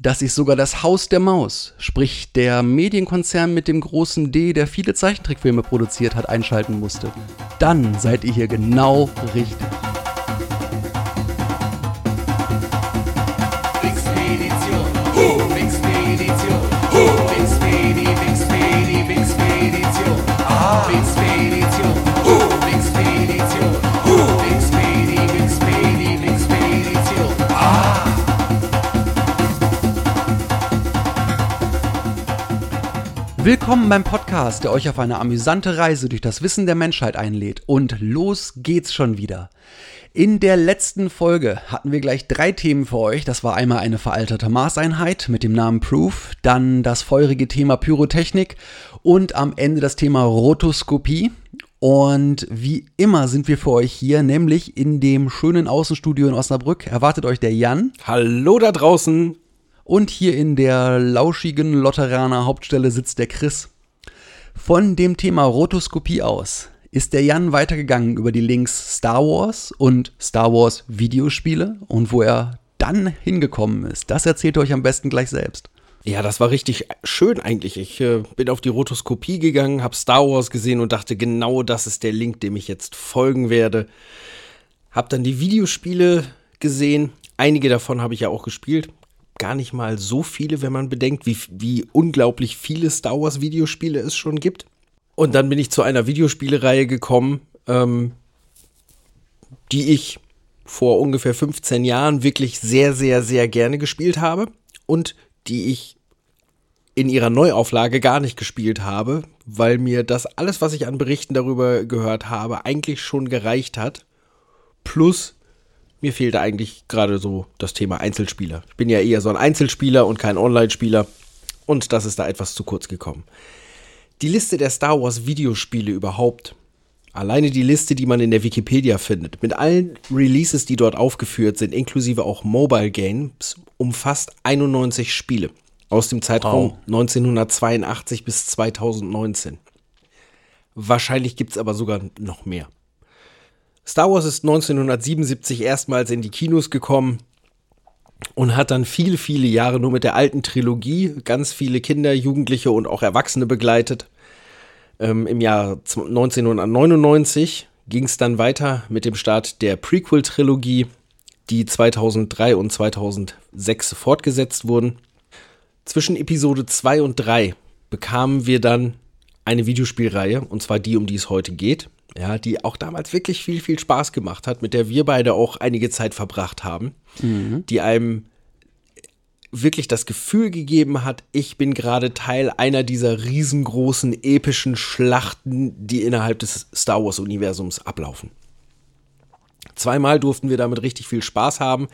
dass sich sogar das Haus der Maus, sprich der Medienkonzern mit dem großen D, der viele Zeichentrickfilme produziert hat, einschalten musste, dann seid ihr hier genau richtig. Willkommen beim Podcast, der euch auf eine amüsante Reise durch das Wissen der Menschheit einlädt. Und los geht's schon wieder. In der letzten Folge hatten wir gleich drei Themen für euch. Das war einmal eine veraltete Maßeinheit mit dem Namen Proof, dann das feurige Thema Pyrotechnik und am Ende das Thema Rotoskopie. Und wie immer sind wir für euch hier, nämlich in dem schönen Außenstudio in Osnabrück. Erwartet euch der Jan. Hallo da draußen. Und hier in der lauschigen Lotteraner Hauptstelle sitzt der Chris. Von dem Thema Rotoskopie aus ist der Jan weitergegangen über die Links Star Wars und Star Wars Videospiele und wo er dann hingekommen ist, das erzählt er euch am besten gleich selbst. Ja, das war richtig schön eigentlich. Ich äh, bin auf die Rotoskopie gegangen, habe Star Wars gesehen und dachte, genau das ist der Link, dem ich jetzt folgen werde. Hab dann die Videospiele gesehen. Einige davon habe ich ja auch gespielt. Gar nicht mal so viele, wenn man bedenkt, wie, wie unglaublich viele Star Wars Videospiele es schon gibt. Und dann bin ich zu einer Videospielereihe gekommen, ähm, die ich vor ungefähr 15 Jahren wirklich sehr, sehr, sehr gerne gespielt habe und die ich in ihrer Neuauflage gar nicht gespielt habe, weil mir das alles, was ich an Berichten darüber gehört habe, eigentlich schon gereicht hat. Plus, mir fehlte eigentlich gerade so das Thema Einzelspieler. Ich bin ja eher so ein Einzelspieler und kein Online-Spieler und das ist da etwas zu kurz gekommen. Die Liste der Star Wars Videospiele überhaupt, alleine die Liste, die man in der Wikipedia findet, mit allen Releases, die dort aufgeführt sind, inklusive auch Mobile Games, umfasst 91 Spiele aus dem Zeitraum Wow. 1982 bis 2019. Wahrscheinlich gibt es aber sogar noch mehr. Star Wars ist 1977 erstmals in die Kinos gekommen und hat dann viele, viele Jahre nur mit der alten Trilogie ganz viele Kinder, Jugendliche und auch Erwachsene begleitet. Ähm, Im Jahr z- 1999 ging es dann weiter mit dem Start der Prequel-Trilogie, die 2003 und 2006 fortgesetzt wurden. Zwischen Episode 2 und 3 bekamen wir dann eine Videospielreihe, und zwar die, um die es heute geht. Ja, die auch damals wirklich viel, viel Spaß gemacht hat, mit der wir beide auch einige Zeit verbracht haben, die einem wirklich das Gefühl gegeben hat, ich bin gerade Teil einer dieser riesengroßen, epischen Schlachten, die innerhalb des Star Wars-Universums ablaufen. Zweimal durften wir damit richtig viel Spaß haben.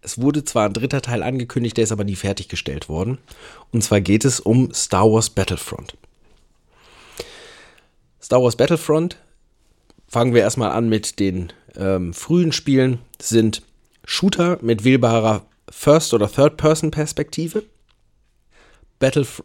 Es wurde zwar ein dritter Teil angekündigt, der ist aber nie fertiggestellt worden. Und zwar geht es um Star Wars Battlefront. Star Wars Battlefront, fangen wir erstmal an mit den ähm, frühen Spielen, sind Shooter mit wählbarer First- oder Third-Person-Perspektive.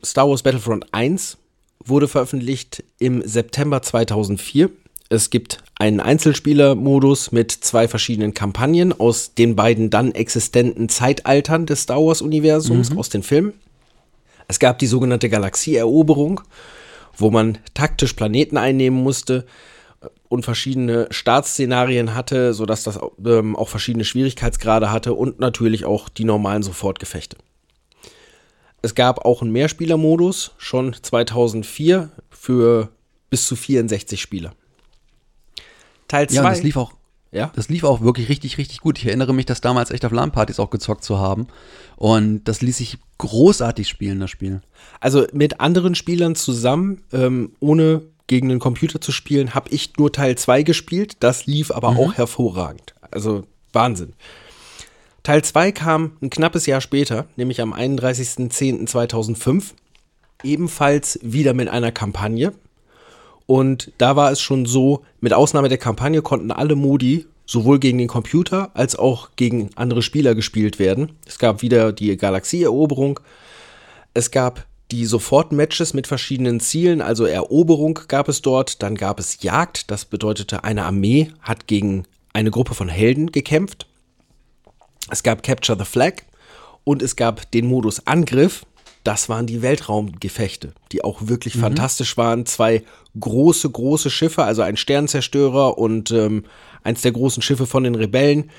Star Wars Battlefront 1 wurde veröffentlicht im September 2004. Es gibt einen Einzelspieler-Modus mit zwei verschiedenen Kampagnen aus den beiden dann existenten Zeitaltern des Star Wars-Universums aus den Filmen. Es gab die sogenannte Galaxieeroberung, wo man taktisch Planeten einnehmen musste und verschiedene Startszenarien hatte, sodass das ähm, auch verschiedene Schwierigkeitsgrade hatte und natürlich auch die normalen Sofortgefechte. Es gab auch einen Mehrspielermodus, schon 2004 für bis zu 64 Spieler. Teil 2. Ja, das lief auch. Ja? Das lief auch wirklich richtig, richtig gut. Ich erinnere mich, das damals echt auf LAN-Partys auch gezockt zu haben. Und das ließ sich großartig spielen, das Spiel. Also mit anderen Spielern zusammen, ähm, ohne gegen den Computer zu spielen, habe ich nur Teil 2 gespielt. Das lief aber auch hervorragend. Also Wahnsinn. Teil 2 kam ein knappes Jahr später, nämlich am 31.10.2005, ebenfalls wieder mit einer Kampagne. Und da war es schon so, mit Ausnahme der Kampagne konnten alle Modi sowohl gegen den Computer als auch gegen andere Spieler gespielt werden. Es gab wieder die Galaxieeroberung. Es gab die Sofort-Matches mit verschiedenen Zielen, also Eroberung gab es dort, dann gab es Jagd, das bedeutete, eine Armee hat gegen eine Gruppe von Helden gekämpft. Es gab Capture the Flag und es gab den Modus Angriff. Das waren die Weltraumgefechte, die auch wirklich mhm. fantastisch waren. Zwei große, große Schiffe, also ein Sternzerstörer und ähm, eins der großen Schiffe von den Rebellen.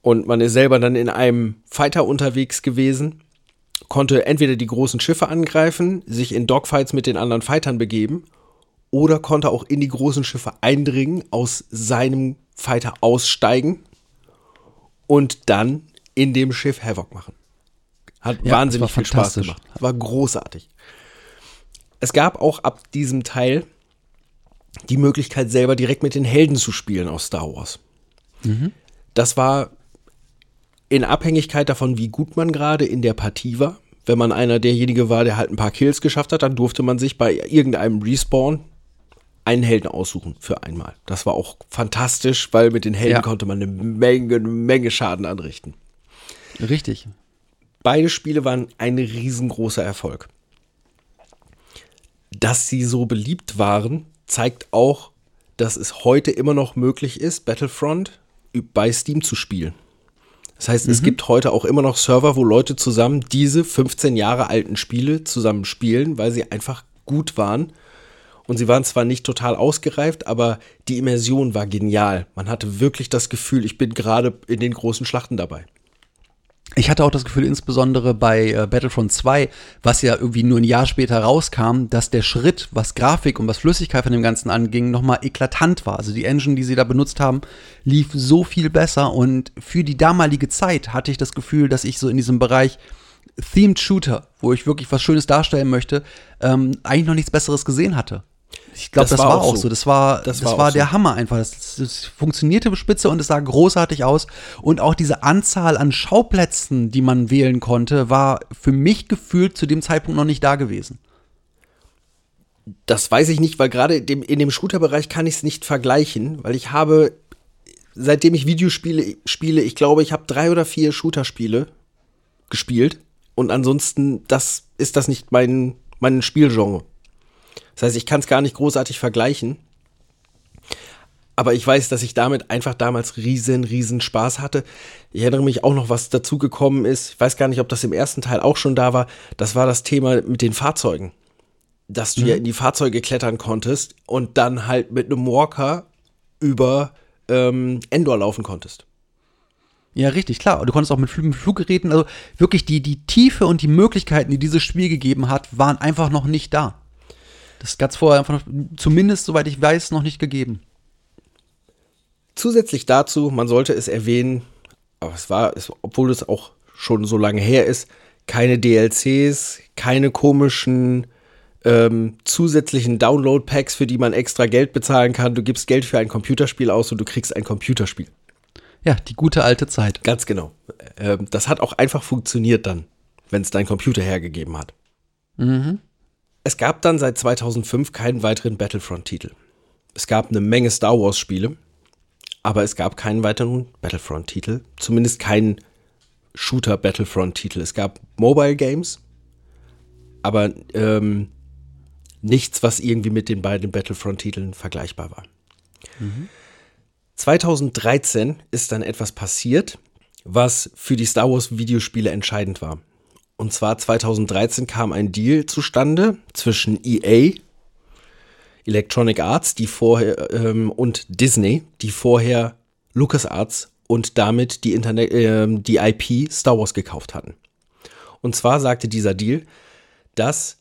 Und man ist selber dann in einem Fighter unterwegs gewesen, konnte entweder die großen Schiffe angreifen, sich in Dogfights mit den anderen Fightern begeben, oder konnte auch in die großen Schiffe eindringen, aus seinem Fighter aussteigen und dann in dem Schiff Havoc machen. Hat ja, wahnsinnig viel Spaß gemacht. War großartig. Es gab auch ab diesem Teil die Möglichkeit, selber direkt mit den Helden zu spielen aus Star Wars. Mhm. Das war in Abhängigkeit davon, wie gut man gerade in der Partie war. Wenn man einer derjenige war, der halt ein paar Kills geschafft hat, dann durfte man sich bei irgendeinem Respawn einen Helden aussuchen für einmal. Das war auch fantastisch, weil mit den Helden ja. konnte man eine Menge, eine Menge Schaden anrichten. Richtig. Beide Spiele waren ein riesengroßer Erfolg. Dass sie so beliebt waren, zeigt auch, dass es heute immer noch möglich ist, Battlefront bei Steam zu spielen. Das heißt, mhm. es gibt heute auch immer noch Server, wo Leute zusammen diese 15 Jahre alten Spiele zusammen spielen, weil sie einfach gut waren. Und sie waren zwar nicht total ausgereift, aber die Immersion war genial. Man hatte wirklich das Gefühl, ich bin gerade in den großen Schlachten dabei. Ich hatte auch das Gefühl, insbesondere bei äh, Battlefront 2, was ja irgendwie nur ein Jahr später rauskam, dass der Schritt, was Grafik und was Flüssigkeit von dem Ganzen anging, nochmal eklatant war. Also die Engine, die sie da benutzt haben, lief so viel besser und für die damalige Zeit hatte ich das Gefühl, dass ich so in diesem Bereich Themed Shooter, wo ich wirklich was Schönes darstellen möchte, ähm, eigentlich noch nichts Besseres gesehen hatte. Ich glaube, das, das, war auch so. so. Das war, das, das war, war der so. Hammer einfach. Das, das, funktionierte spitze und es sah großartig aus. Und auch diese Anzahl an Schauplätzen, die man wählen konnte, war für mich gefühlt zu dem Zeitpunkt noch nicht da gewesen. Das weiß ich nicht, weil gerade in dem Shooter-Bereich kann ich es nicht vergleichen, weil ich habe, seitdem ich Videospiele spiele, ich glaube, ich habe drei oder vier Shooter-Spiele gespielt. Und ansonsten, das ist das nicht mein, mein Spielgenre. Das heißt, ich kann es gar nicht großartig vergleichen. Aber ich weiß, dass ich damit einfach damals riesen, riesen Spaß hatte. Ich erinnere mich auch noch, was dazugekommen ist. Ich weiß gar nicht, ob das im ersten Teil auch schon da war. Das war das Thema mit den Fahrzeugen. Dass du mhm. ja in die Fahrzeuge klettern konntest und dann halt mit einem Walker über ähm, Endor laufen konntest. Ja, richtig, klar. Du konntest auch mit Fluggeräten, also wirklich die, die Tiefe und die Möglichkeiten, die dieses Spiel gegeben hat, waren einfach noch nicht da. Das gab es vorher einfach, noch, zumindest soweit ich weiß, noch nicht gegeben. Zusätzlich dazu, man sollte es erwähnen, aber es war, es, obwohl es auch schon so lange her ist, keine DLCs, keine komischen ähm, zusätzlichen Download-Packs, für die man extra Geld bezahlen kann. Du gibst Geld für ein Computerspiel aus und du kriegst ein Computerspiel. Ja, die gute alte Zeit. Ganz genau. Ähm, das hat auch einfach funktioniert dann, wenn es dein Computer hergegeben hat. Mhm. Es gab dann seit 2005 keinen weiteren Battlefront-Titel. Es gab eine Menge Star Wars-Spiele, aber es gab keinen weiteren Battlefront-Titel. Zumindest keinen Shooter-Battlefront-Titel. Es gab Mobile Games, aber ähm, nichts, was irgendwie mit den beiden Battlefront-Titeln vergleichbar war. Mhm. 2013 ist dann etwas passiert, was für die Star Wars Videospiele entscheidend war. Und zwar 2013 kam ein Deal zustande zwischen EA, Electronic Arts, die vorher ähm, und Disney, die vorher LucasArts und damit die, Internet, äh, die IP Star Wars gekauft hatten. Und zwar sagte dieser Deal, dass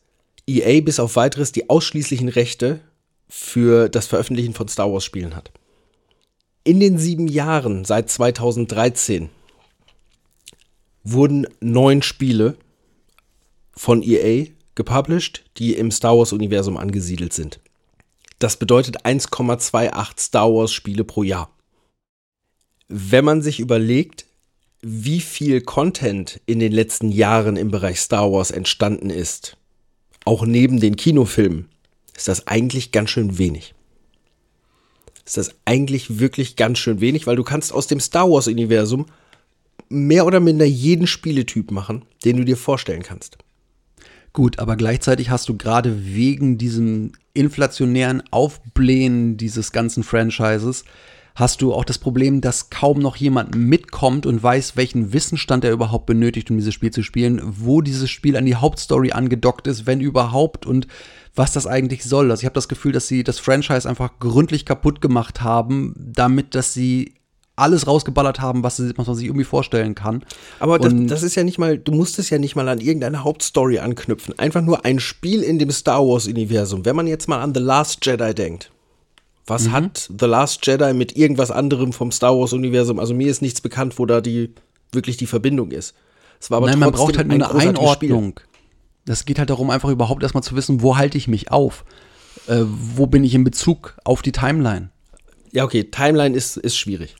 EA bis auf weiteres die ausschließlichen Rechte für das Veröffentlichen von Star Wars Spielen hat. In den sieben Jahren seit 2013 wurden neun Spiele von EA gepublished, die im Star Wars-Universum angesiedelt sind. Das bedeutet 1,28 Star Wars-Spiele pro Jahr. Wenn man sich überlegt, wie viel Content in den letzten Jahren im Bereich Star Wars entstanden ist, auch neben den Kinofilmen, ist das eigentlich ganz schön wenig. Ist das eigentlich wirklich ganz schön wenig, weil du kannst aus dem Star Wars Universum mehr oder minder jeden Spieletyp machen, den du dir vorstellen kannst. Gut, aber gleichzeitig hast du gerade wegen diesem inflationären Aufblähen dieses ganzen Franchises hast du auch das Problem, dass kaum noch jemand mitkommt und weiß, welchen Wissensstand er überhaupt benötigt, um dieses Spiel zu spielen, wo dieses Spiel an die Hauptstory angedockt ist, wenn überhaupt und was das eigentlich soll. Also ich habe das Gefühl, dass sie das Franchise einfach gründlich kaputt gemacht haben, damit dass sie alles rausgeballert haben, was, was man sich irgendwie vorstellen kann. Aber das, das ist ja nicht mal, du musst es ja nicht mal an irgendeine Hauptstory anknüpfen. Einfach nur ein Spiel in dem Star Wars-Universum. Wenn man jetzt mal an The Last Jedi denkt. Was Mhm. hat The Last Jedi mit irgendwas anderem vom Star Wars-Universum? Also mir ist nichts bekannt, wo da die wirklich die Verbindung ist. Es war aber Nein, man braucht halt nur ein eine Spiel. Einordnung. Das geht halt darum, einfach überhaupt erstmal zu wissen, wo halte ich mich auf? Äh, wo bin ich in Bezug auf die Timeline? Ja, okay, Timeline ist, ist schwierig.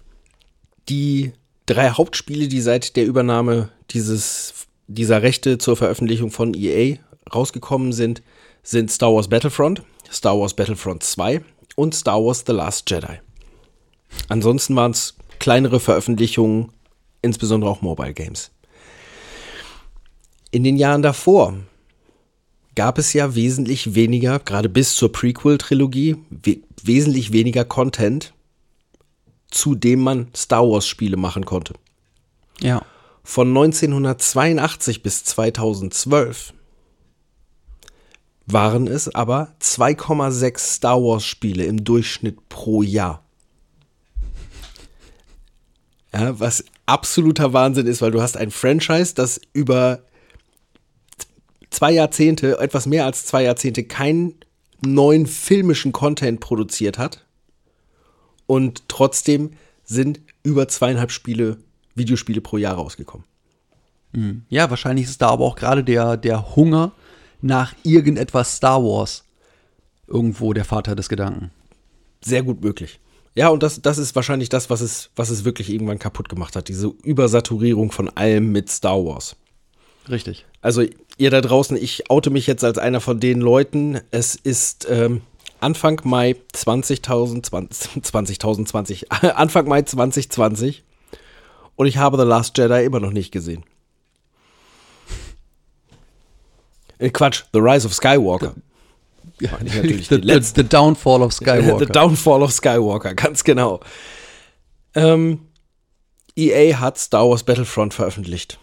Die drei Hauptspiele, die seit der Übernahme dieses, dieser Rechte zur Veröffentlichung von EA rausgekommen sind, sind Star Wars Battlefront, Star Wars Battlefront 2 und Star Wars The Last Jedi. Ansonsten waren es kleinere Veröffentlichungen, insbesondere auch Mobile Games. In den Jahren davor gab es ja wesentlich weniger, gerade bis zur Prequel-Trilogie, we wesentlich weniger Content, zu dem man Star Wars-Spiele machen konnte. Ja. Von 1982 bis 2012 waren es aber 2,6 Star Wars-Spiele im Durchschnitt pro Jahr. Ja, was absoluter Wahnsinn ist, weil du hast ein Franchise, das über zwei Jahrzehnte, etwas mehr als zwei Jahrzehnte, keinen neuen filmischen Content produziert hat. Und trotzdem sind über zweieinhalb Spiele, Videospiele pro Jahr rausgekommen. Ja, wahrscheinlich ist da aber auch gerade der, der Hunger nach irgendetwas Star Wars irgendwo der Vater des Gedanken. Sehr gut möglich. Ja, und das, das ist wahrscheinlich das, was es, was es wirklich irgendwann kaputt gemacht hat. Diese Übersaturierung von allem mit Star Wars. Richtig. Also ihr da draußen, ich oute mich jetzt als einer von den Leuten. Es ist ähm, Anfang Mai 20.020, 20.020, Anfang Mai 2020 und ich habe The Last Jedi immer noch nicht gesehen. Äh, Quatsch, The Rise of Skywalker. Meine ich natürlich the, the, the Downfall of Skywalker. The Downfall of Skywalker, ganz genau. Ähm, EA hat Star Wars Battlefront veröffentlicht.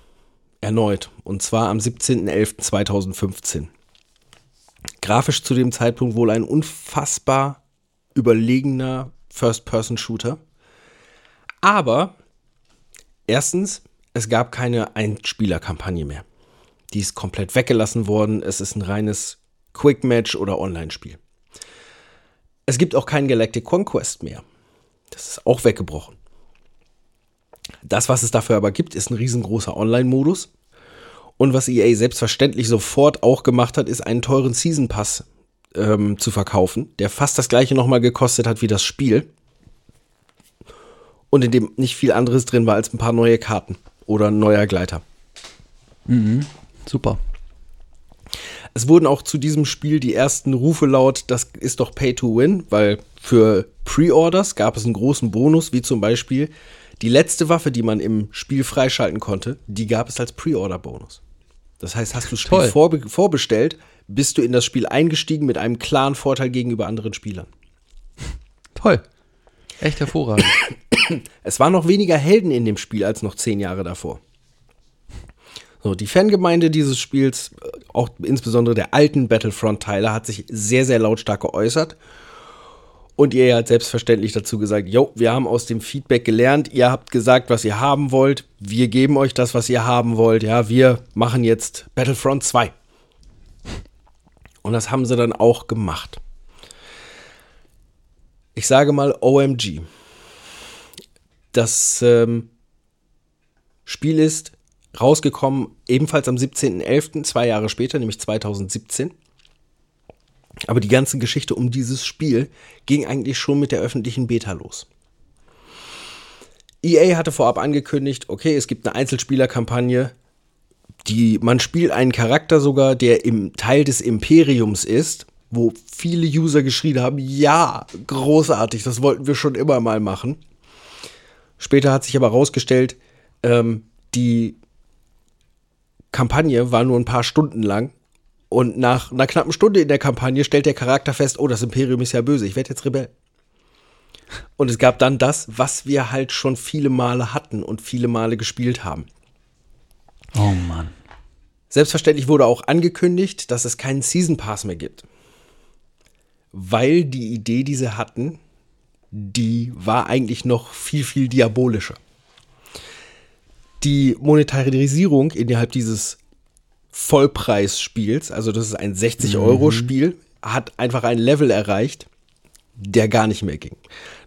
Erneut. Und zwar am 17.11.2015. Grafisch zu dem Zeitpunkt wohl ein unfassbar überlegener First-Person-Shooter. Aber erstens, es gab keine Einspieler-Kampagne mehr. Die ist komplett weggelassen worden. Es ist ein reines Quick-Match oder Online-Spiel. Es gibt auch keinen Galactic Conquest mehr. Das ist auch weggebrochen. Das, was es dafür aber gibt, ist ein riesengroßer Online-Modus. Und was EA selbstverständlich sofort auch gemacht hat, ist einen teuren Season Pass ähm, zu verkaufen, der fast das gleiche nochmal gekostet hat wie das Spiel. Und in dem nicht viel anderes drin war als ein paar neue Karten oder ein neuer Gleiter. Super. Es wurden auch zu diesem Spiel die ersten Rufe laut, das ist doch Pay to Win, weil für Pre-Orders gab es einen großen Bonus, wie zum Beispiel die letzte Waffe, die man im Spiel freischalten konnte, die gab es als Pre-Order-Bonus. Das heißt, hast du das Spiel vorbe vorbestellt, bist du in das Spiel eingestiegen mit einem klaren Vorteil gegenüber anderen Spielern. Toll. Echt hervorragend. Es waren noch weniger Helden in dem Spiel als noch zehn Jahre davor. So, die Fangemeinde dieses Spiels, äh, auch insbesondere der alten Battlefront-Teile, hat sich sehr, sehr lautstark geäußert. Und ihr hat selbstverständlich dazu gesagt, jo, wir haben aus dem Feedback gelernt, ihr habt gesagt, was ihr haben wollt, wir geben euch das, was ihr haben wollt, ja, wir machen jetzt Battlefront 2. Und das haben sie dann auch gemacht. Ich sage mal OMG. Das ähm, Spiel ist rausgekommen ebenfalls am 17.11., zwei Jahre später, nämlich 2017. Aber die ganze Geschichte um dieses Spiel ging eigentlich schon mit der öffentlichen Beta los. EA hatte vorab angekündigt, okay, es gibt eine Einzelspielerkampagne, die man spielt einen Charakter sogar, der im Teil des Imperiums ist, wo viele User geschrien haben, ja, großartig, das wollten wir schon immer mal machen. Später hat sich aber herausgestellt, ähm, die Kampagne war nur ein paar Stunden lang und nach einer knappen Stunde in der Kampagne stellt der Charakter fest, oh, das Imperium ist ja böse, ich werde jetzt Rebell. Und es gab dann das, was wir halt schon viele Male hatten und viele Male gespielt haben. Oh Mann. Selbstverständlich wurde auch angekündigt, dass es keinen Season Pass mehr gibt. Weil die Idee, die sie hatten, die war eigentlich noch viel, viel diabolischer. Die Monetarisierung innerhalb dieses Vollpreisspiels, also das ist ein 60-Euro-Spiel, hat einfach ein Level erreicht, der gar nicht mehr ging.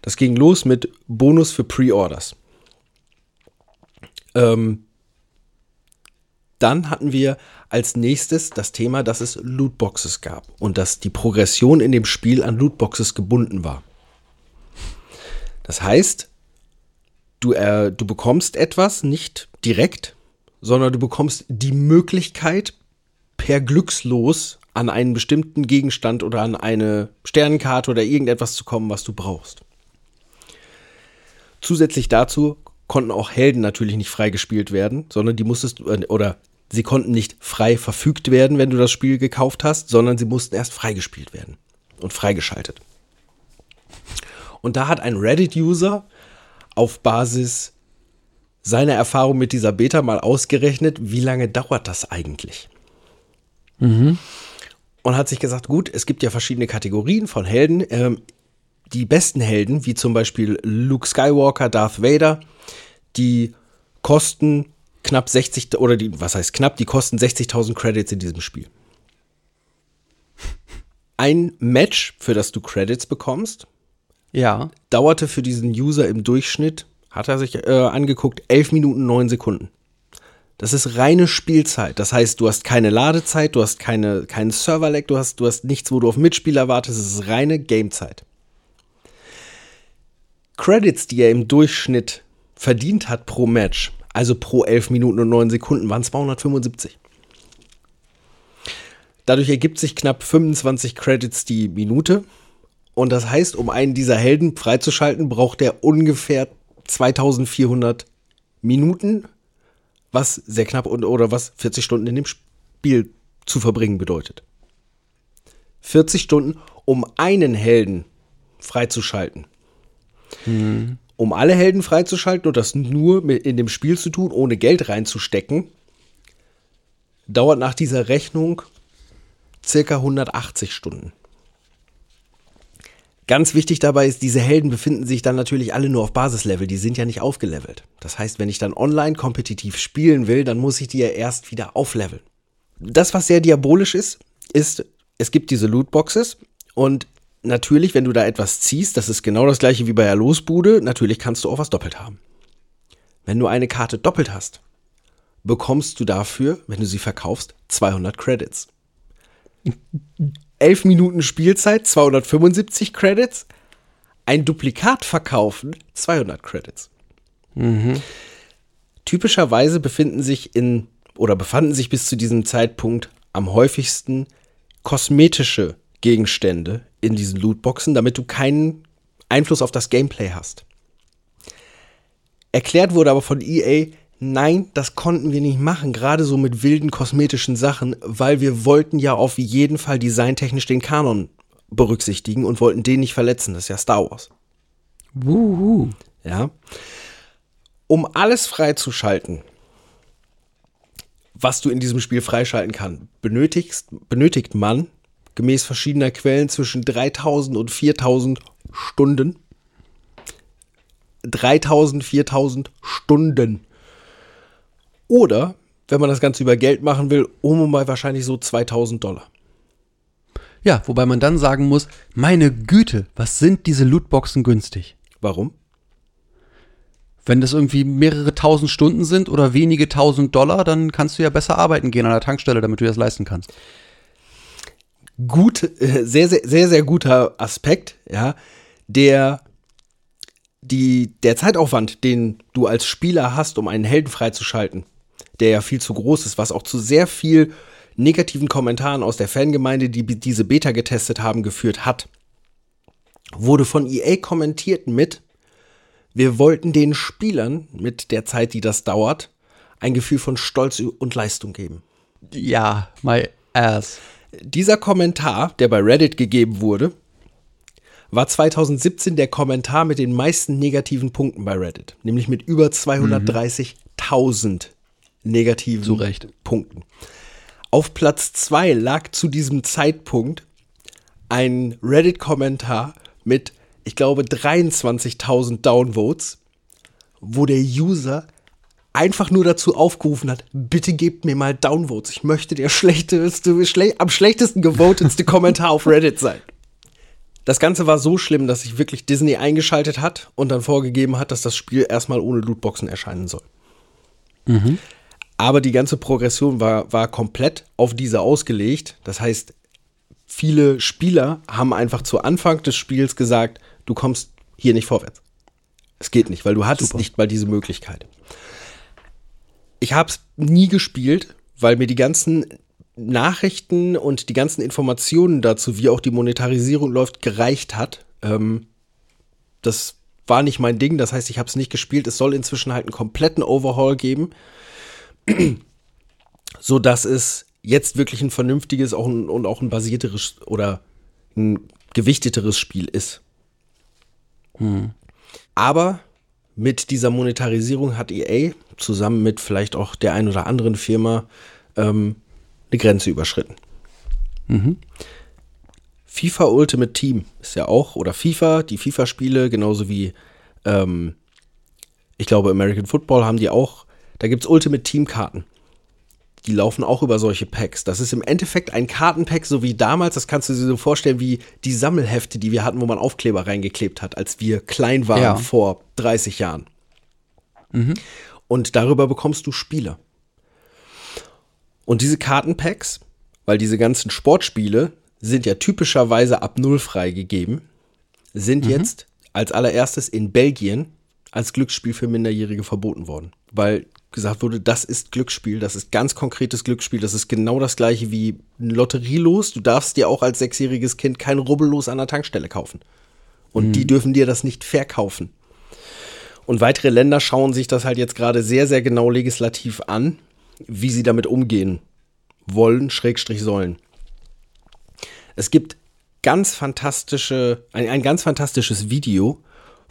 Das ging los mit Bonus für Pre-Orders. Ähm, dann hatten wir als nächstes das Thema, dass es Lootboxes gab und dass die Progression in dem Spiel an Lootboxes gebunden war. Das heißt, du, äh, du bekommst etwas nicht direkt, sondern du bekommst die Möglichkeit, per Glückslos an einen bestimmten Gegenstand oder an eine Sternenkarte oder irgendetwas zu kommen, was du brauchst. Zusätzlich dazu konnten auch Helden natürlich nicht freigespielt werden, sondern die musstest äh, oder sie konnten nicht frei verfügt werden, wenn du das Spiel gekauft hast, sondern sie mussten erst freigespielt werden und freigeschaltet. Und da hat ein Reddit-User auf Basis seiner Erfahrung mit dieser Beta mal ausgerechnet, wie lange dauert das eigentlich? Mhm. Und hat sich gesagt, gut, es gibt ja verschiedene Kategorien von Helden. Ähm, die besten Helden, wie zum Beispiel Luke Skywalker, Darth Vader, die kosten knapp 60, oder die, was heißt knapp, die kosten 60.000 Credits in diesem Spiel. Ein Match, für das du Credits bekommst, Ja. dauerte für diesen User im Durchschnitt, hat er sich äh, angeguckt, 11 Minuten 9 Sekunden. Das ist reine Spielzeit. Das heißt, du hast keine Ladezeit, du hast keine, keinen Server-Lag, du hast, du hast nichts, wo du auf Mitspieler wartest. Es ist reine Gamezeit. Credits, die er im Durchschnitt verdient hat pro Match, also pro 11 Minuten und 9 Sekunden, waren 275. Dadurch ergibt sich knapp 25 Credits die Minute. Und das heißt, um einen dieser Helden freizuschalten, braucht er ungefähr 2400 Minuten, was sehr knapp und, oder was 40 Stunden in dem Spiel zu verbringen bedeutet. 40 Stunden, um einen Helden freizuschalten. Um alle Helden freizuschalten und das nur mit in dem Spiel zu tun, ohne Geld reinzustecken, dauert nach dieser Rechnung circa 180 Stunden. Ganz wichtig dabei ist, diese Helden befinden sich dann natürlich alle nur auf Basislevel, die sind ja nicht aufgelevelt. Das heißt, wenn ich dann online kompetitiv spielen will, dann muss ich die ja erst wieder aufleveln. Das, was sehr diabolisch ist, ist, es gibt diese Lootboxes und natürlich, wenn du da etwas ziehst, das ist genau das gleiche wie bei der Losbude, natürlich kannst du auch was doppelt haben. Wenn du eine Karte doppelt hast, bekommst du dafür, wenn du sie verkaufst, 200 Credits. 11 Minuten Spielzeit, 275 Credits. Ein Duplikat verkaufen, 200 Credits. Typischerweise befinden sich in oder befanden sich bis zu diesem Zeitpunkt am häufigsten kosmetische Gegenstände in diesen Lootboxen, damit du keinen Einfluss auf das Gameplay hast. Erklärt wurde aber von EA, nein, das konnten wir nicht machen, gerade so mit wilden kosmetischen Sachen, weil wir wollten ja auf jeden Fall designtechnisch den Kanon berücksichtigen und wollten den nicht verletzen. Das ist ja Star Wars. Wuhu. Ja. Um alles freizuschalten, was du in diesem Spiel freischalten kann, benötigst, benötigt man gemäß verschiedener Quellen zwischen 3000 und 4000 Stunden. 3000, 4000 Stunden. Oder, wenn man das Ganze über Geld machen will, um und bei wahrscheinlich so 2000 Dollar. Ja, wobei man dann sagen muss, meine Güte, was sind diese Lootboxen günstig? Warum? Wenn das irgendwie mehrere tausend Stunden sind oder wenige tausend Dollar, dann kannst du ja besser arbeiten gehen an der Tankstelle, damit du das leisten kannst. gut, äh, sehr, sehr, sehr, sehr guter Aspekt, ja, der die, der Zeitaufwand, den du als Spieler hast, um einen Helden freizuschalten, der ja viel zu groß ist, was auch zu sehr viel negativen Kommentaren aus der Fangemeinde, die diese Beta getestet haben, geführt hat, wurde von EA kommentiert mit, wir wollten den Spielern mit der Zeit, die das dauert, ein Gefühl von Stolz und Leistung geben. Ja, my ass. Dieser Kommentar, der bei Reddit gegeben wurde, war 2017 der Kommentar mit den meisten negativen Punkten bei Reddit, nämlich mit über 230.000 negativen Zu Recht. Punkten. Auf Platz 2 lag zu diesem Zeitpunkt ein Reddit-Kommentar mit, ich glaube, 23.000 Downvotes, wo der User einfach nur dazu aufgerufen hat, bitte gebt mir mal Downvotes. Ich möchte der schlechteste, schle am schlechtesten gewotetste Kommentar auf Reddit sein. Das Ganze war so schlimm, dass sich wirklich Disney eingeschaltet hat und dann vorgegeben hat, dass das Spiel erstmal ohne Lootboxen erscheinen soll. Aber die ganze Progression war, war komplett auf diese ausgelegt. Das heißt, viele Spieler haben einfach zu Anfang des Spiels gesagt, du kommst hier nicht vorwärts. Es geht nicht, weil du hattest Super. nicht mal diese Möglichkeit. Ich habe es nie gespielt, weil mir die ganzen Nachrichten und die ganzen Informationen dazu, wie auch die Monetarisierung läuft, gereicht hat. Ähm, das war nicht mein Ding, das heißt, ich habe es nicht gespielt. Es soll inzwischen halt einen kompletten Overhaul geben, so dass es jetzt wirklich ein vernünftiges auch ein, und auch ein basierteres oder ein gewichteteres Spiel ist. Aber mit dieser Monetarisierung hat EA zusammen mit vielleicht auch der ein oder anderen Firma ähm, eine Grenze überschritten. FIFA Ultimate Team ist ja auch, oder FIFA, die FIFA-Spiele, genauso wie, ähm, ich glaube, American Football haben die auch. Da gibt es Ultimate Team-Karten. Die laufen auch über solche Packs. Das ist im Endeffekt ein Kartenpack, so wie damals. Das kannst du dir so vorstellen wie die Sammelhefte, die wir hatten, wo man Aufkleber reingeklebt hat, als wir klein waren Ja. vor 30 Jahren. Und darüber bekommst du Spieler. Und diese Kartenpacks, weil diese ganzen Sportspiele sind ja typischerweise ab Null freigegeben, sind jetzt als allererstes in Belgien als Glücksspiel für Minderjährige verboten worden. Weil gesagt wurde, das ist Glücksspiel, das ist ganz konkretes Glücksspiel, das ist genau das gleiche wie ein Lotterielos. Du darfst dir auch als sechsjähriges Kind kein Rubbellos an der Tankstelle kaufen. Und die dürfen dir das nicht verkaufen. Und weitere Länder schauen sich das halt jetzt gerade sehr, sehr genau legislativ an, wie sie damit umgehen wollen, Schrägstrich sollen. Es gibt ganz fantastische, ein, ein ganz fantastisches Video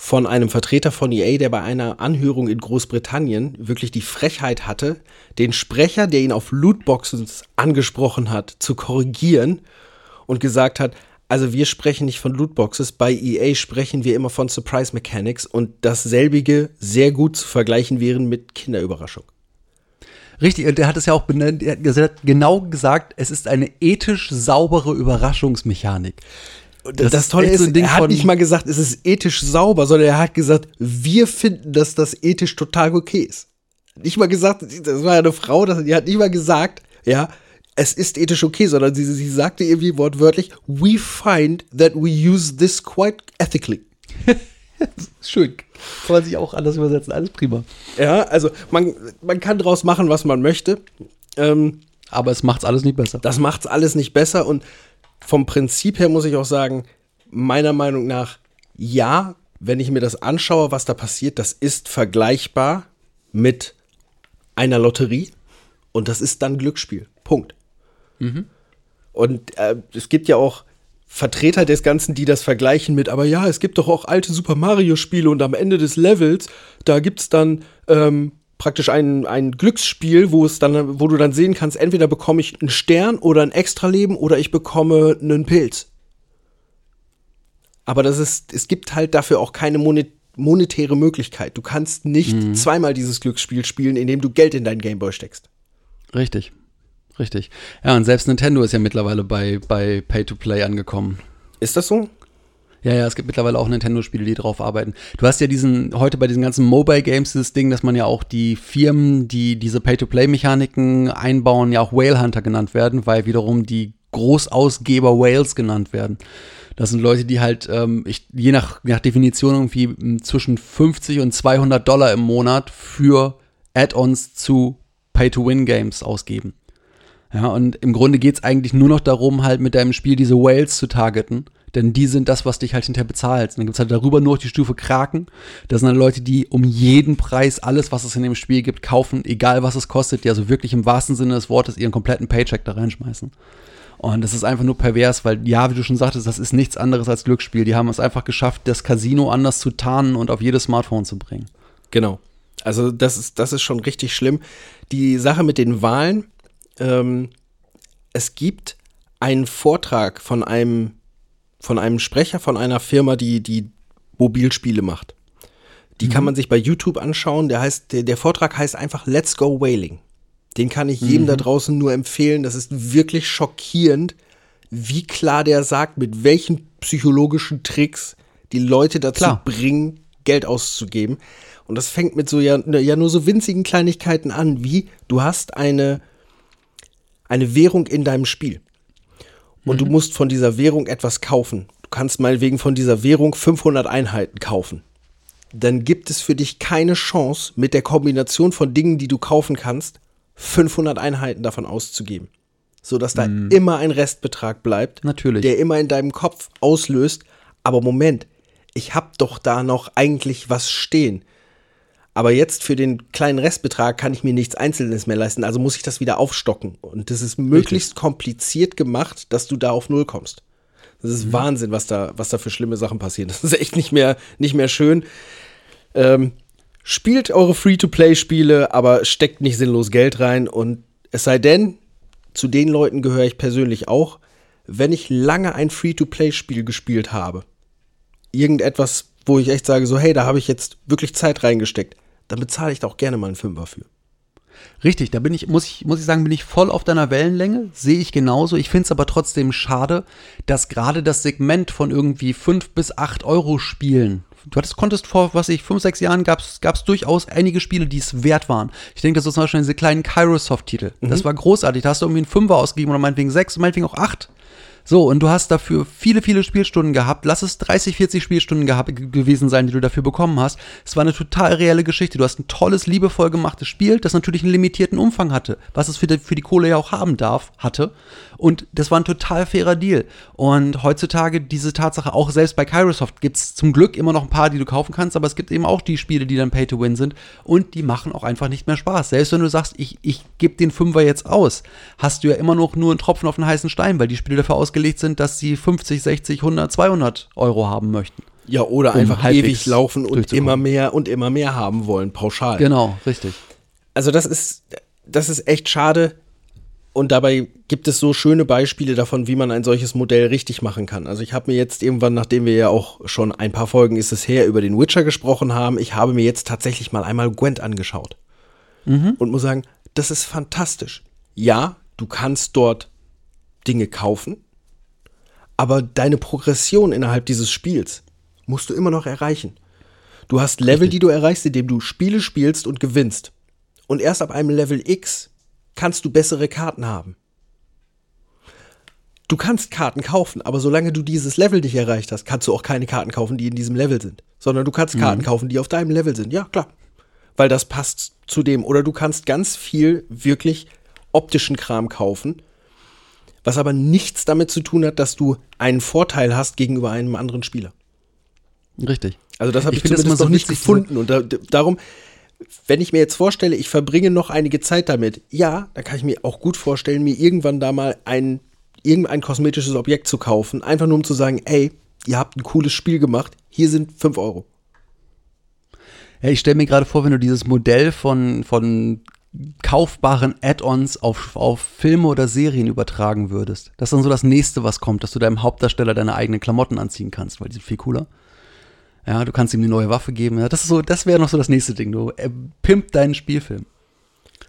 von einem Vertreter von EA, der bei einer Anhörung in Großbritannien wirklich die Frechheit hatte, den Sprecher, der ihn auf Lootboxes angesprochen hat, zu korrigieren und gesagt hat, also wir sprechen nicht von Lootboxes, bei EA sprechen wir immer von Surprise Mechanics und dasselbige sehr gut zu vergleichen wären mit Kinderüberraschung. Richtig, und der hat es ja auch benannt, er hat genau gesagt, es ist eine ethisch saubere Überraschungsmechanik. Das, ist Tolle ist, so er hat nicht mal gesagt, es ist ethisch sauber, sondern er hat gesagt, wir finden, dass das ethisch total okay ist. Nicht mal gesagt, das war ja eine Frau, das- die hat nicht mal gesagt, ja, es ist ethisch okay, sondern sie, sie sagte irgendwie wortwörtlich, we find that we use this quite ethically. Schön. Kann man sich auch anders übersetzen, alles prima. Ja, also man, man kann draus machen, was man möchte. Ähm, Aber es macht's alles nicht besser. Das macht's alles nicht besser und vom Prinzip her muss ich auch sagen, meiner Meinung nach, ja, wenn ich mir das anschaue, was da passiert, das ist vergleichbar mit einer Lotterie und das ist dann Glücksspiel. Punkt. Und äh, es gibt ja auch Vertreter des Ganzen, die das vergleichen mit, aber ja, es gibt doch auch alte Super Mario-Spiele und am Ende des Levels, da gibt's dann ähm, praktisch ein, ein Glücksspiel, wo es dann, wo du dann sehen kannst, entweder bekomme ich einen Stern oder ein Extraleben oder ich bekomme einen Pilz. Aber das ist, es gibt halt dafür auch keine monet monetäre Möglichkeit. Du kannst nicht zweimal dieses Glücksspiel spielen, indem du Geld in deinen Gameboy steckst. Richtig. Richtig. Ja, und selbst Nintendo ist ja mittlerweile bei, bei Pay-to-Play angekommen. Ist das so? Ja, ja, es gibt mittlerweile auch Nintendo-Spiele, die drauf arbeiten. Du hast ja diesen, heute bei diesen ganzen Mobile Games das Ding, dass man ja auch die Firmen, die diese Pay-to-Play-Mechaniken einbauen, ja auch Whale Hunter genannt werden, weil wiederum die Großausgeber Whales genannt werden. Das sind Leute, die halt, ähm, ich, je, nach, nach Definition irgendwie m, zwischen 50 und 200 Dollar im Monat für Add-ons zu Pay-to-Win-Games ausgeben. Ja, und im Grunde geht's eigentlich nur noch darum, halt mit deinem Spiel diese Whales zu targeten. Denn die sind das, was dich halt hinterher bezahlt. Und dann gibt's halt darüber nur noch die Stufe Kraken. Das sind halt Leute, die um jeden Preis alles, was es in dem Spiel gibt, kaufen, egal was es kostet, die also wirklich im wahrsten Sinne des Wortes ihren kompletten Paycheck da reinschmeißen. Und das ist einfach nur pervers, weil, ja, wie du schon sagtest, das ist nichts anderes als Glücksspiel. Die haben es einfach geschafft, das Casino anders zu tarnen und auf jedes Smartphone zu bringen. Genau. Also das ist, das ist schon richtig schlimm. Die Sache mit den Wahlen, ähm, es gibt einen Vortrag von einem, von einem Sprecher von einer Firma, die, die Mobilspiele macht. Die kann man sich bei YouTube anschauen. Der heißt, der, der Vortrag heißt einfach Let's Go Whaling. Den kann ich jedem da draußen nur empfehlen. Das ist wirklich schockierend, wie klar der sagt, mit welchen psychologischen Tricks die Leute dazu Klar. bringen, Geld auszugeben. Und das fängt mit so ja, ja nur so winzigen Kleinigkeiten an, wie du hast eine, eine Währung in deinem Spiel. Und du musst von dieser Währung etwas kaufen. Du kannst meinetwegen von dieser Währung 500 Einheiten kaufen. Dann gibt es für dich keine Chance, mit der Kombination von Dingen, die du kaufen kannst, 500 Einheiten davon auszugeben. Sodass da immer ein Restbetrag bleibt, Natürlich. der immer in deinem Kopf auslöst. Aber Moment, ich habe doch da noch eigentlich was stehen. Aber jetzt für den kleinen Restbetrag kann ich mir nichts Einzelnes mehr leisten, also muss ich das wieder aufstocken. Und das ist möglichst kompliziert gemacht, dass du da auf Null kommst. Das ist Wahnsinn, was da, was da für schlimme Sachen passieren. Das ist echt nicht mehr, nicht mehr schön. Ähm, spielt eure Free-to-Play-Spiele, aber steckt nicht sinnlos Geld rein. Und es sei denn, zu den Leuten gehöre ich persönlich auch, wenn ich lange ein Free-to-Play-Spiel gespielt habe, irgendetwas, wo ich echt sage, so, hey, da habe ich jetzt wirklich Zeit reingesteckt, dann bezahle ich da auch gerne mal einen Fünfer für. Richtig, da bin ich, muss ich, muss ich sagen, bin ich voll auf deiner Wellenlänge, sehe ich genauso. Ich finde es aber trotzdem schade, dass gerade das Segment von irgendwie 5 bis 8 Euro Spielen, du hattest, konntest vor, was ich, 5, 6 Jahren gab es durchaus einige Spiele, die es wert waren. Ich denke, das ist zum Beispiel diese kleinen Kairosoft-Titel. Das war großartig. Da hast du irgendwie einen Fünfer ausgegeben oder meinetwegen 6, meinetwegen auch 8. So, und du hast dafür viele, viele Spielstunden gehabt. Lass es 30, 40 Spielstunden gehabt, gewesen sein, die du dafür bekommen hast. Es war eine total reelle Geschichte. Du hast ein tolles, liebevoll gemachtes Spiel, das natürlich einen limitierten Umfang hatte, was es für die, für die Kohle ja auch haben darf, hatte. Und das war ein total fairer Deal. Und heutzutage diese Tatsache, auch selbst bei Kairosoft gibt es zum Glück immer noch ein paar, die du kaufen kannst, aber es gibt eben auch die Spiele, die dann Pay-to-Win sind und die machen auch einfach nicht mehr Spaß. Selbst wenn du sagst, ich, ich gebe den Fünfer jetzt aus, hast du ja immer noch nur einen Tropfen auf den heißen Stein, weil die Spiele dafür ausgelegt sind, dass sie 50, 60, 100, 200 Euro haben möchten. Ja, oder Um einfach ewig laufen und immer mehr und immer mehr haben wollen, pauschal. Genau, richtig. Also das ist, das ist echt schade. Und dabei gibt es so schöne Beispiele davon, wie man ein solches Modell richtig machen kann. Also ich habe mir jetzt irgendwann, nachdem wir ja auch schon ein paar Folgen ist es her, über den Witcher gesprochen haben, ich habe mir jetzt tatsächlich mal einmal Gwent angeschaut. Und muss sagen, das ist fantastisch. Ja, du kannst dort Dinge kaufen, aber deine Progression innerhalb dieses Spiels musst du immer noch erreichen. Du hast Level, die du erreichst, indem du Spiele spielst und gewinnst. Und erst ab einem Level X kannst du bessere Karten haben. Du kannst Karten kaufen, aber solange du dieses Level nicht erreicht hast, kannst du auch keine Karten kaufen, die in diesem Level sind. Sondern du kannst Karten kaufen, die auf deinem Level sind. Ja, klar. Weil das passt zu dem. Oder du kannst ganz viel wirklich optischen Kram kaufen, was aber nichts damit zu tun hat, dass du einen Vorteil hast gegenüber einem anderen Spieler. Richtig. Also das habe ich, Ich das zumindest immer so noch nicht gefunden. Und da, darum, wenn ich mir jetzt vorstelle, ich verbringe noch einige Zeit damit, ja, dann kann ich mir auch gut vorstellen, mir irgendwann da mal ein, irgendein kosmetisches Objekt zu kaufen, einfach nur um zu sagen, ey, ihr habt ein cooles Spiel gemacht, hier sind 5 Euro. Ja, ich stelle mir gerade vor, wenn du dieses Modell von, von kaufbaren Add-ons auf, auf Filme oder Serien übertragen würdest. Das ist dann so das nächste, was kommt, dass du deinem Hauptdarsteller deine eigenen Klamotten anziehen kannst, weil die sind viel cooler. Ja, du kannst ihm eine neue Waffe geben. Ja, das ist so, das wäre noch so das nächste Ding. Du äh, pimpt deinen Spielfilm.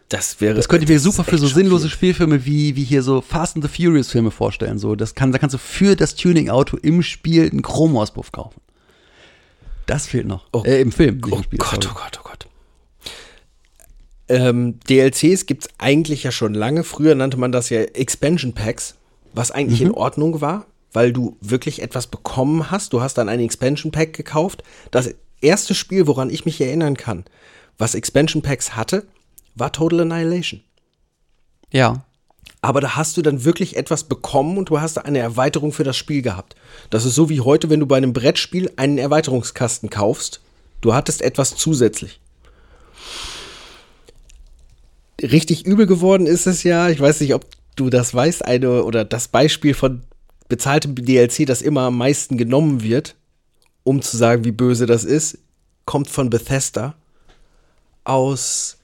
Das wäre. Das könnte ich mir super für so sinnlose. Spielfilme wie, wie hier so Fast and the Furious Filme vorstellen. So, das kann, da kannst du für das Tuning-Auto im Spiel einen Chromauspuff kaufen. Das fehlt noch. Oh, äh, Im Film. Oh Spiel, Gott, sorry. oh Gott, oh Gott. Ähm, DLCs gibt es eigentlich ja schon lange. Früher nannte man das ja Expansion Packs. was eigentlich in Ordnung war, weil du wirklich etwas bekommen hast. Du hast dann ein Expansion Pack gekauft. Das erste Spiel, woran ich mich erinnern kann, was Expansion Packs hatte, war Total Annihilation. Ja. Aber da hast du dann wirklich etwas bekommen und du hast eine Erweiterung für das Spiel gehabt. Das ist so wie heute, wenn du bei einem Brettspiel einen Erweiterungskasten kaufst. Du hattest etwas zusätzlich. Richtig übel geworden ist es ja, ich weiß nicht, ob du das weißt, eine oder das Beispiel von bezahltem DLC, das immer am meisten genommen wird, um zu sagen, wie böse das ist, kommt von Bethesda aus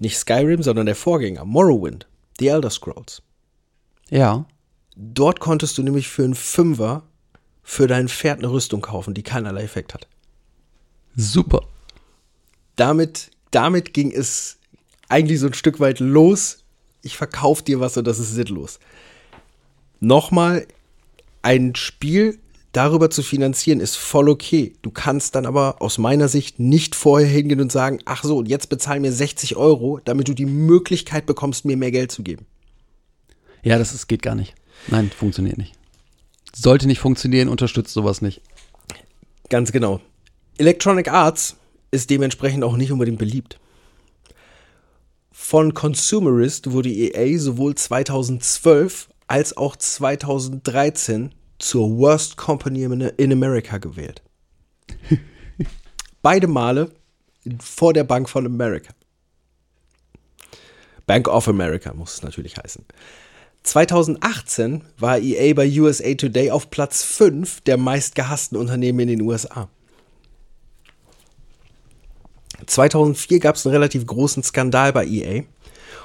nicht Skyrim, sondern der Vorgänger, Morrowind, The Elder Scrolls. Ja. Dort konntest du nämlich für einen Fünfer für dein Pferd eine Rüstung kaufen, die keinerlei Effekt hat. Super. Damit, damit ging es eigentlich so ein Stück weit los. Ich verkaufe dir was und das ist sinnlos. Nochmal, ein Spiel darüber zu finanzieren, ist voll okay. Du kannst dann aber aus meiner Sicht nicht vorher hingehen und sagen, ach so, und jetzt bezahl mir 60 Euro, damit du die Möglichkeit bekommst, mir mehr Geld zu geben. Ja, das ist, geht gar nicht. Nein, funktioniert nicht. Sollte nicht funktionieren, unterstützt sowas nicht. Ganz genau. Electronic Arts ist dementsprechend auch nicht unbedingt beliebt. Von Consumerist wurde EA sowohl 2012 als auch 2013 zur Worst Company in America gewählt. Beide Male vor der Bank von America. Bank of America muss es natürlich heißen. 2018 war EA bei USA Today auf Platz 5 der meistgehassten Unternehmen in den USA. 2004 gab es einen relativ großen Skandal bei EA.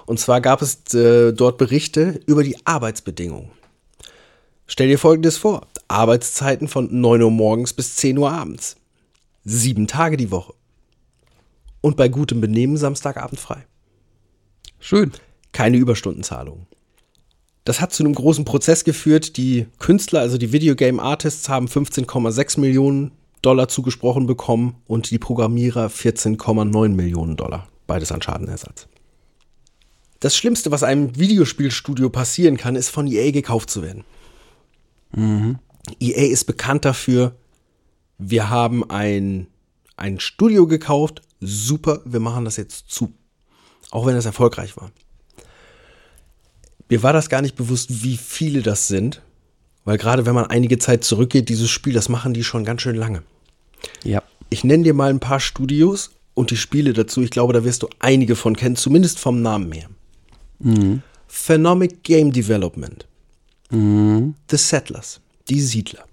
Und zwar gab es äh, dort Berichte über die Arbeitsbedingungen. Stell dir folgendes vor: Arbeitszeiten von 9 Uhr morgens bis 10 Uhr abends. Sieben Tage die Woche. Und bei gutem Benehmen Samstagabend frei. Schön. Keine Überstundenzahlung. Das hat zu einem großen Prozess geführt. Die Künstler, also die Videogame Artists, haben 15,6 Millionen Dollar zugesprochen bekommen und die Programmierer 14,9 Millionen Dollar. Beides an Schadenersatz. Das Schlimmste, was einem Videospielstudio passieren kann, ist von EA gekauft zu werden. EA ist bekannt dafür, wir haben ein, ein Studio gekauft, super, wir machen das jetzt zu. Auch wenn es erfolgreich war. Mir war das gar nicht bewusst, wie viele das sind, weil gerade wenn man einige Zeit zurückgeht, dieses Spiel, das machen die schon ganz schön lange. Ja. Ich nenne dir mal ein paar Studios und die Spiele dazu. Ich glaube, da wirst du einige von kennen, zumindest vom Namen her. Phenomic Game Development. The Settlers. Die Siedler.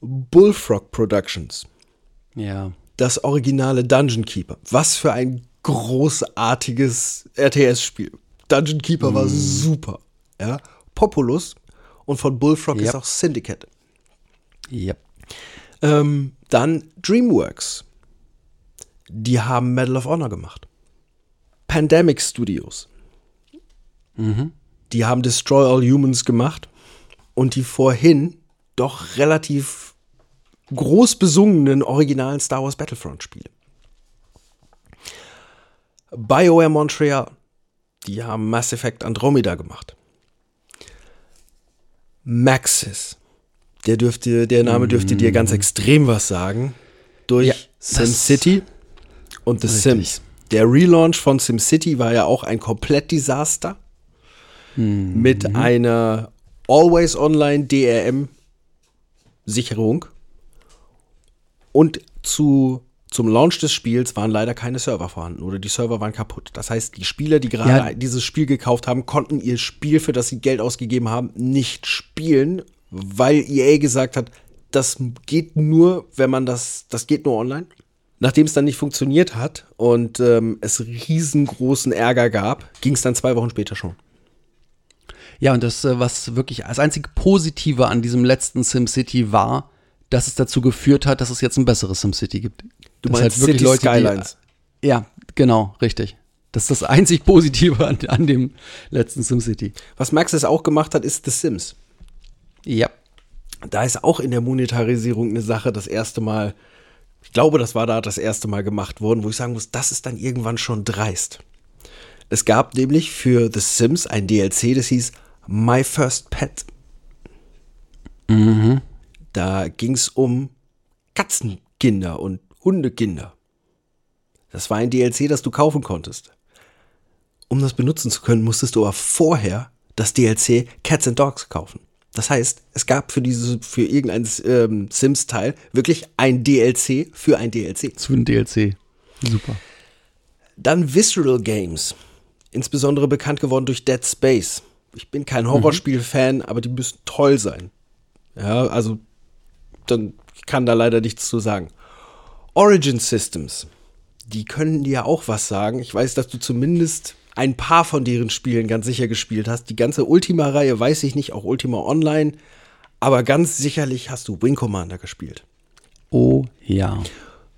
Bullfrog Productions. Ja. Das originale Dungeon Keeper. Was für ein großartiges RTS-Spiel. Dungeon Keeper war super. Ja. Populous und von Bullfrog ist Yep. auch Syndicate. Ja. Ähm, dann DreamWorks. Die haben Medal of Honor gemacht. Pandemic Studios. Die haben Destroy All Humans gemacht und die vorhin doch relativ groß besungenen originalen Star Wars Battlefront Spiele. BioWare Montreal. Die haben Mass Effect Andromeda gemacht. Maxis. Der dürfte, der Name dürfte dir ganz extrem was sagen. Durch Ja, SimCity und The Richtig. Sims. Der Relaunch von SimCity war ja auch ein Komplett-Desaster. Mit einer Always Online DRM Sicherung. Und zu, zum Launch des Spiels waren leider keine Server vorhanden oder die Server waren kaputt. Das heißt, die Spieler, die gerade Ja. dieses Spiel gekauft haben, konnten ihr Spiel, für das sie Geld ausgegeben haben, nicht spielen, weil EA gesagt hat, das geht nur, wenn man das, das geht nur online. Nachdem es dann nicht funktioniert hat und ähm, es riesengroßen Ärger gab, ging es dann zwei Wochen später schon. Ja, und das, äh, was wirklich das einzige Positive an diesem letzten SimCity war, dass es dazu geführt hat, dass es jetzt ein besseres SimCity gibt. Du Dass meinst City Skylines. Die, ja, genau, richtig. Das ist das einzig Positive an, an dem letzten SimCity. Was Maxis auch gemacht hat, ist The Sims. Ja. Da ist auch in der Monetarisierung eine Sache das erste Mal, ich glaube, das war da das erste Mal gemacht worden, wo ich sagen muss, das ist dann irgendwann schon dreist. Es gab nämlich für The Sims ein DLC, das hieß My First Pet. Da ging es um Katzenkinder und Hundekinder. Das war ein DLC, das du kaufen konntest. Um das benutzen zu können, musstest du aber vorher das DLC Cats and Dogs kaufen. Das heißt, es gab für diese, für irgendein ähm, Sims-Teil wirklich ein DLC für ein DLC. Zu einem DLC. Super. Dann Visceral Games. Insbesondere bekannt geworden durch Dead Space. Ich bin kein Horrorspiel-Fan, aber die müssen toll sein. Ja, also dann ich kann da leider nichts zu sagen. Origin Systems. Die können dir auch was sagen. Ich weiß, dass du zumindest ein paar von deren Spielen ganz sicher gespielt hast. Die ganze Ultima-Reihe weiß ich nicht, auch Ultima Online. Aber ganz sicherlich hast du Wing Commander gespielt. Oh ja.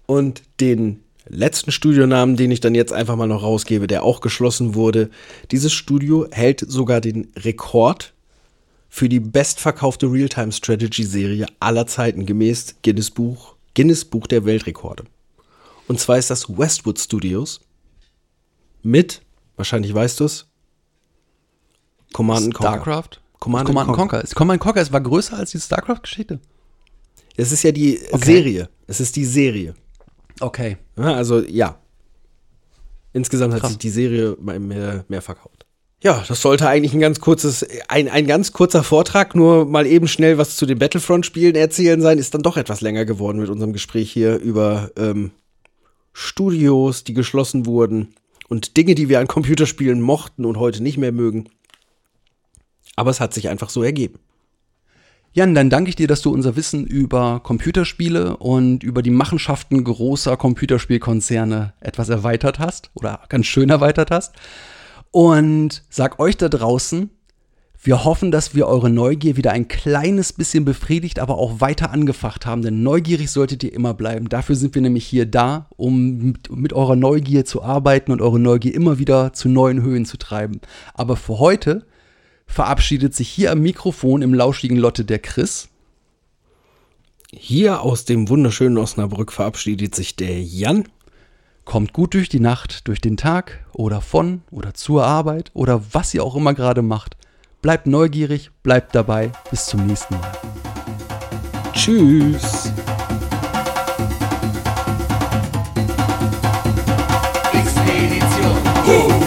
Und den letzten Studionamen, den ich dann jetzt einfach mal noch rausgebe, der auch geschlossen wurde. Dieses Studio hält sogar den Rekord für die bestverkaufte Realtime-Strategy-Serie aller Zeiten gemäß Guinness Buch, Guinness Buch der Weltrekorde. Und zwar ist das Westwood Studios mit, wahrscheinlich weißt du es, Command and Conquer. StarCraft? Command, Command and Conquer. Conquer. Command Conquer, es war größer als die StarCraft-Geschichte. Es ist ja die Okay. Serie. Es ist die Serie. Okay. Also ja. Insgesamt hat Krass. sich die Serie mehr, mehr verkauft. Ja, das sollte eigentlich ein ganz kurzes, ein, ein ganz kurzer Vortrag, nur mal eben schnell was zu den Battlefront-Spielen erzählen sein, ist dann doch etwas länger geworden mit unserem Gespräch hier über ähm, Studios, die geschlossen wurden und Dinge, die wir an Computerspielen mochten und heute nicht mehr mögen. Aber es hat sich einfach so ergeben. Jan, dann danke ich dir, dass du unser Wissen über Computerspiele und über die Machenschaften großer Computerspielkonzerne etwas erweitert hast oder ganz schön erweitert hast. Und sag euch da draußen, wir hoffen, dass wir eure Neugier wieder ein kleines bisschen befriedigt, aber auch weiter angefacht haben, denn neugierig solltet ihr immer bleiben. Dafür sind wir nämlich hier da, um mit, eurer Neugier zu arbeiten und eure Neugier immer wieder zu neuen Höhen zu treiben. Aber für heute verabschiedet sich hier am Mikrofon im lauschigen Lotte der Chris. Hier aus dem wunderschönen Osnabrück verabschiedet sich der Jan. Kommt gut durch die Nacht, durch den Tag oder von oder zur Arbeit oder was ihr auch immer gerade macht. Bleibt neugierig, bleibt dabei. Bis zum nächsten Mal. Tschüss. Expedition.